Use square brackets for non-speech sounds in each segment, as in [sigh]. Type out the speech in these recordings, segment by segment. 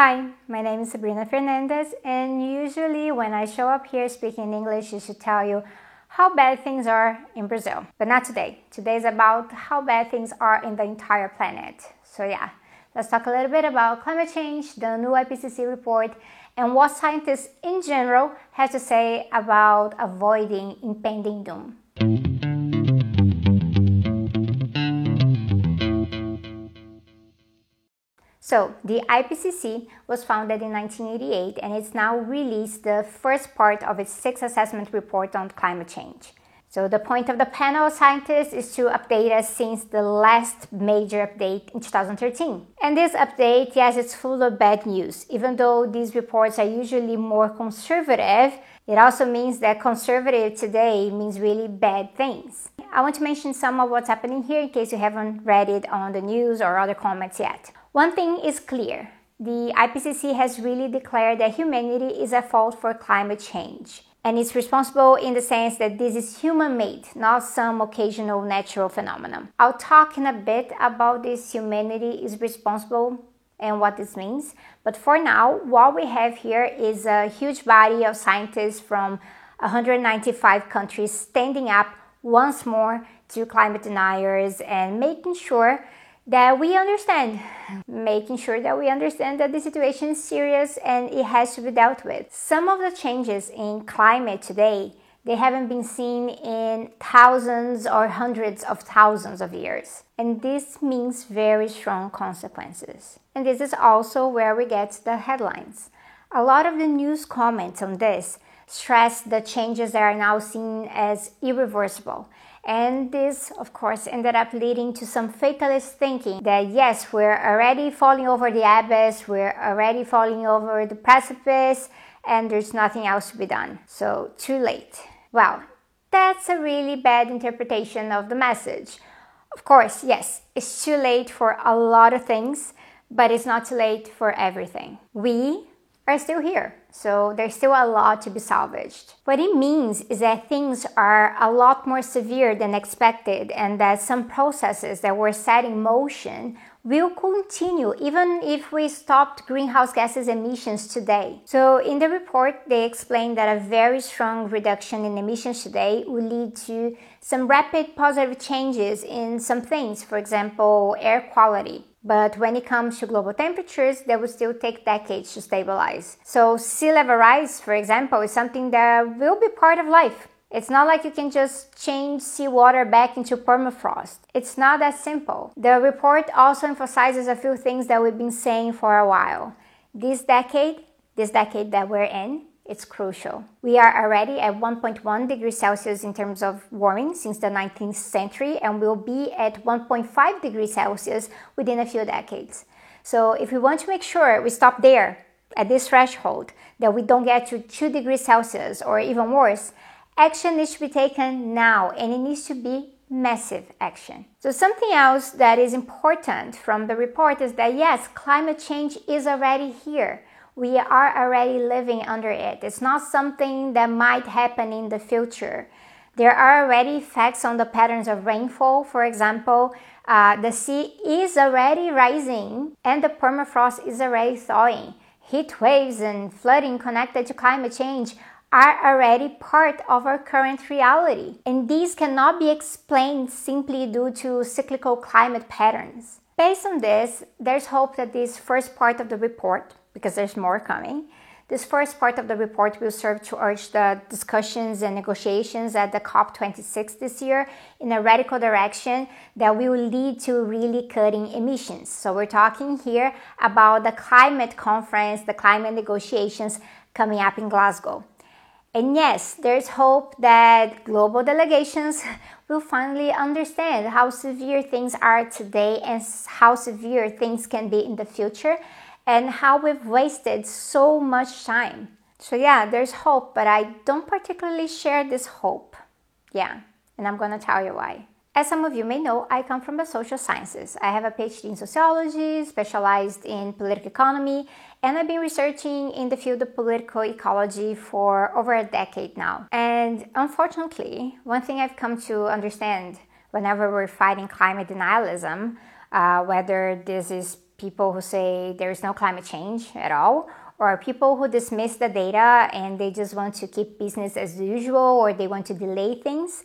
Hi, my name is Sabrina Fernandes, and usually when I show up here speaking English, I should tell you how bad things are in Brazil. But not today. Today is about how bad things are in the entire planet. So, yeah, let's talk a little bit about climate change, the new IPCC report, and what scientists in general have to say about avoiding impending doom. So, the IPCC was founded in 1988 and it's now released the first part of its sixth assessment report on climate change. So, the point of the panel of scientists is to update us since the last major update in 2013. And this update, yes, it's full of bad news. Even though these reports are usually more conservative, it also means that conservative today means really bad things. I want to mention some of what's happening here in case you haven't read it on the news or other comments yet. One thing is clear the IPCC has really declared that humanity is at fault for climate change. And it's responsible in the sense that this is human made, not some occasional natural phenomenon. I'll talk in a bit about this humanity is responsible and what this means. But for now, what we have here is a huge body of scientists from 195 countries standing up once more to climate deniers and making sure that we understand, making sure that we understand that the situation is serious and it has to be dealt with. Some of the changes in climate today, they haven't been seen in thousands or hundreds of thousands of years. And this means very strong consequences. And this is also where we get the headlines. A lot of the news comments on this stress the changes that are now seen as irreversible and this, of course, ended up leading to some fatalist thinking that yes, we're already falling over the abyss, we're already falling over the precipice, and there's nothing else to be done. So, too late. Well, that's a really bad interpretation of the message. Of course, yes, it's too late for a lot of things, but it's not too late for everything. We, are still here. So there's still a lot to be salvaged. What it means is that things are a lot more severe than expected and that some processes that were set in motion will continue even if we stopped greenhouse gases emissions today. So in the report they explain that a very strong reduction in emissions today will lead to some rapid positive changes in some things, for example, air quality. But when it comes to global temperatures, they will still take decades to stabilize. So, sea level rise, for example, is something that will be part of life. It's not like you can just change seawater back into permafrost. It's not that simple. The report also emphasizes a few things that we've been saying for a while. This decade, this decade that we're in, it's crucial. We are already at 1.1 degrees Celsius in terms of warming since the 19th century and will be at 1.5 degrees Celsius within a few decades. So, if we want to make sure we stop there at this threshold, that we don't get to 2 degrees Celsius or even worse, action needs to be taken now and it needs to be massive action. So, something else that is important from the report is that yes, climate change is already here we are already living under it. It's not something that might happen in the future. There are already facts on the patterns of rainfall. For example, uh, the sea is already rising and the permafrost is already thawing. Heat waves and flooding connected to climate change are already part of our current reality. And these cannot be explained simply due to cyclical climate patterns. Based on this, there's hope that this first part of the report because there's more coming. This first part of the report will serve to urge the discussions and negotiations at the COP26 this year in a radical direction that will lead to really cutting emissions. So, we're talking here about the climate conference, the climate negotiations coming up in Glasgow. And yes, there's hope that global delegations [laughs] will finally understand how severe things are today and how severe things can be in the future and how we've wasted so much time. So, yeah, there's hope, but I don't particularly share this hope. Yeah, and I'm gonna tell you why. As some of you may know, I come from the social sciences. I have a PhD in sociology, specialized in political economy, and I've been researching in the field of political ecology for over a decade now. And unfortunately, one thing I've come to understand whenever we're fighting climate denialism, uh, whether this is people who say there is no climate change at all, or people who dismiss the data and they just want to keep business as usual or they want to delay things.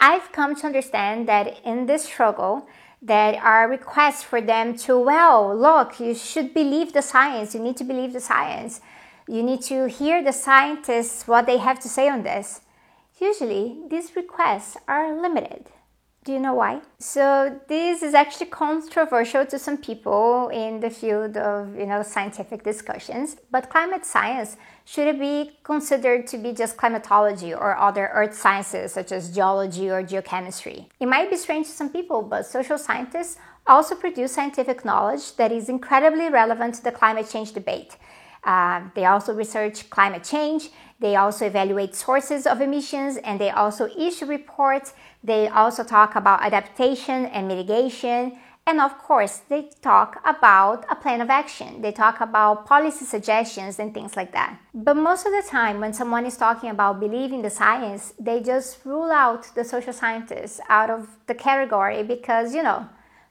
I've come to understand that in this struggle, that are requests for them to, well, look, you should believe the science. You need to believe the science. You need to hear the scientists what they have to say on this. Usually, these requests are limited. Do you know why? So this is actually controversial to some people in the field of you know scientific discussions. But climate science should it be considered to be just climatology or other earth sciences such as geology or geochemistry? It might be strange to some people, but social scientists also produce scientific knowledge that is incredibly relevant to the climate change debate. Uh, they also research climate change they also evaluate sources of emissions and they also issue reports. They also talk about adaptation and mitigation. And of course, they talk about a plan of action. They talk about policy suggestions and things like that. But most of the time, when someone is talking about believing the science, they just rule out the social scientists out of the category because, you know,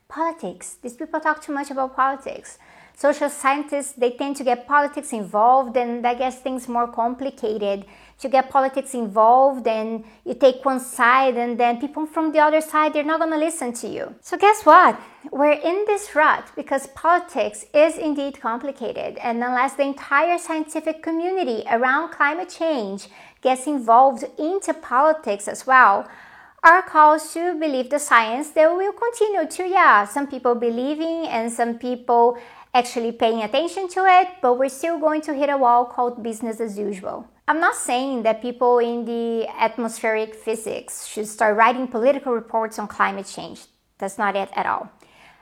politics. These people talk too much about politics social scientists they tend to get politics involved and that gets things more complicated. To get politics involved and you take one side and then people from the other side they're not going to listen to you. So guess what? We're in this rut because politics is indeed complicated. And unless the entire scientific community around climate change gets involved into politics as well our calls to believe the science they will continue to yeah some people believing and some people actually paying attention to it, but we're still going to hit a wall called business as usual. I'm not saying that people in the atmospheric physics should start writing political reports on climate change. That's not it at all.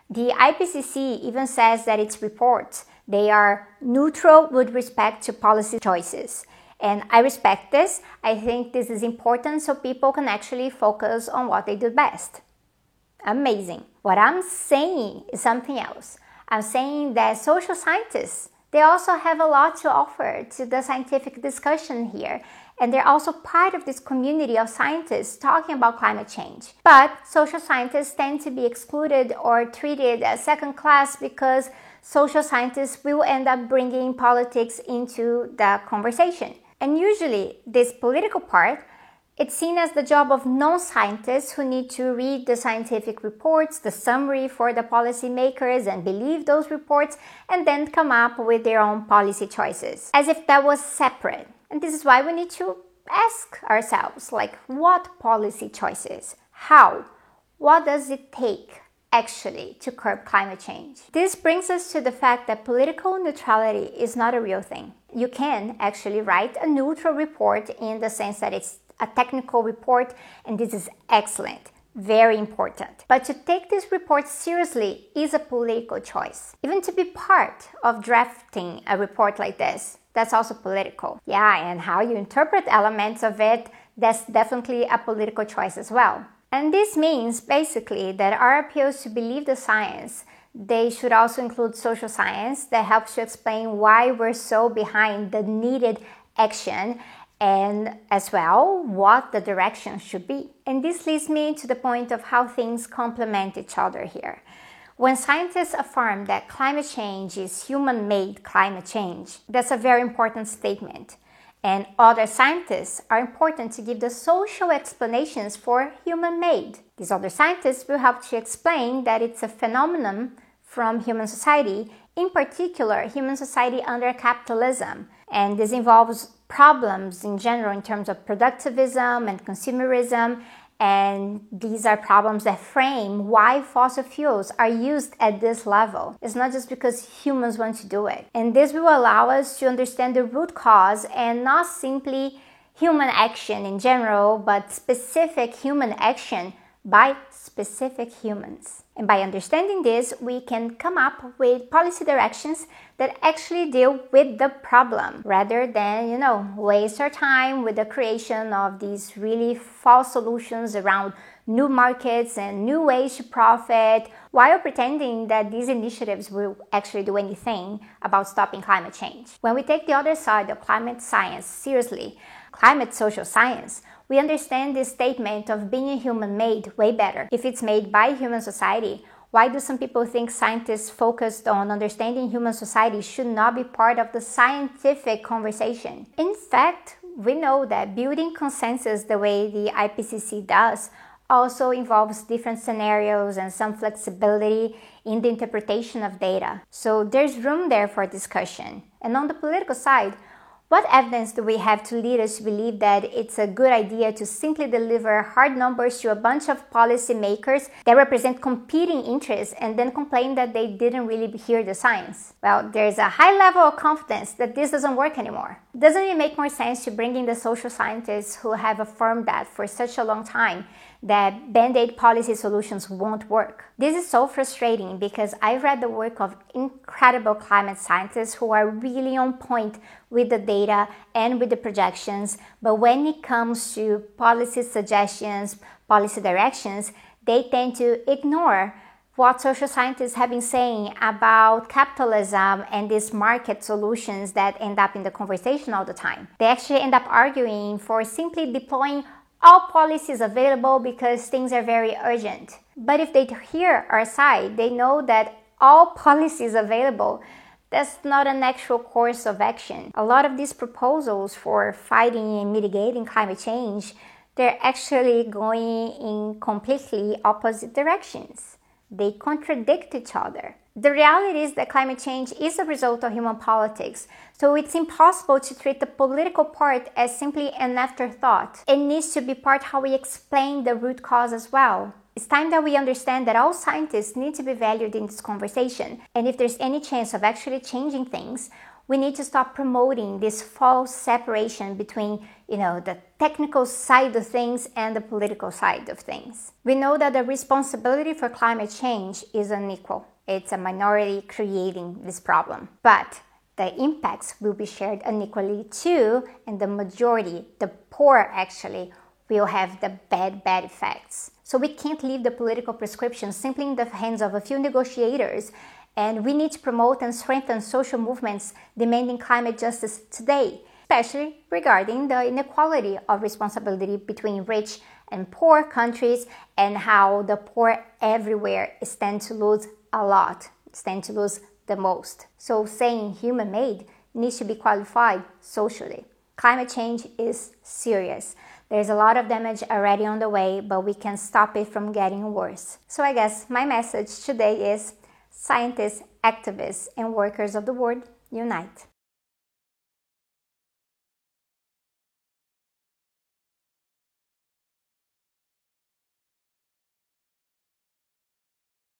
The IPCC even says that its reports they are neutral with respect to policy choices. And I respect this. I think this is important so people can actually focus on what they do best. Amazing. What I'm saying is something else. I'm saying that social scientists, they also have a lot to offer to the scientific discussion here. And they're also part of this community of scientists talking about climate change. But social scientists tend to be excluded or treated as second class because social scientists will end up bringing politics into the conversation. And usually, this political part it's seen as the job of non scientists who need to read the scientific reports, the summary for the policymakers, and believe those reports, and then come up with their own policy choices, as if that was separate. And this is why we need to ask ourselves like, what policy choices? How? What does it take? actually to curb climate change. This brings us to the fact that political neutrality is not a real thing. You can actually write a neutral report in the sense that it's a technical report, and this is excellent. Very important. But to take this report seriously is a political choice. Even to be part of drafting a report like this, that's also political. Yeah, and how you interpret elements of it, that's definitely a political choice as well. And this means basically that our appeals to believe the science they should also include social science that helps to explain why we're so behind the needed action and as well what the direction should be. And this leads me to the point of how things complement each other here. When scientists affirm that climate change is human made climate change, that's a very important statement. And other scientists are important to give the social explanations for human made. These other scientists will help to explain that it's a phenomenon from human society, in particular, human society under capitalism. And this involves problems in general in terms of productivism and consumerism. And these are problems that frame why fossil fuels are used at this level. It's not just because humans want to do it. And this will allow us to understand the root cause and not simply human action in general, but specific human action by specific humans. And by understanding this, we can come up with policy directions that actually deal with the problem rather than, you know, waste our time with the creation of these really false solutions around new markets and new ways to profit while pretending that these initiatives will actually do anything about stopping climate change. When we take the other side of climate science seriously, climate social science, we understand this statement of being a human made way better if it's made by human society Why do some people think scientists focused on understanding human society should not be part of the scientific conversation? In fact, we know that building consensus the way the IPCC does also involves different scenarios and some flexibility in the interpretation of data. So there's room there for discussion. And on the political side, what evidence do we have to lead us to believe that it's a good idea to simply deliver hard numbers to a bunch of policymakers that represent competing interests and then complain that they didn't really hear the science? Well, there's a high level of confidence that this doesn't work anymore. Doesn't it make more sense to bring in the social scientists who have affirmed that for such a long time that band aid policy solutions won't work. This is so frustrating because I've read the work of incredible climate scientists who are really on point with the data and with the projections, but when it comes to policy suggestions, policy directions, they tend to ignore what social scientists have been saying about capitalism and these market solutions that end up in the conversation all the time. They actually end up arguing for simply deploying all policies available because things are very urgent. But if they hear our side, they know that all [laughs] policies available, that's not an actual course of action. A lot of these proposals for fighting and mitigating climate change, they're actually going in completely opposite directions. They contradict each other. The reality is that climate change is a result of human politics, so it's impossible to treat the political part as simply an afterthought. It needs to be part how we explain the root cause as well. It's time that we understand that all scientists need to be valued in this conversation, and if there's any chance of actually changing things, we need to stop promoting this false separation between you know the technical side of things and the political side of things we know that the responsibility for climate change is unequal it's a minority creating this problem. But the impacts will be shared unequally too, and the majority, the poor actually, will have the bad, bad effects. So we can't leave the political prescription simply in the hands of a few negotiators, and we need to promote and strengthen social movements demanding climate justice today, especially regarding the inequality of responsibility between rich and poor countries and how the poor everywhere stand to lose a lot, stand to lose the most. So saying human made needs to be qualified socially. Climate change is serious. There's a lot of damage already on the way, but we can stop it from getting worse. So I guess my message today is scientists, activists, and workers of the world unite.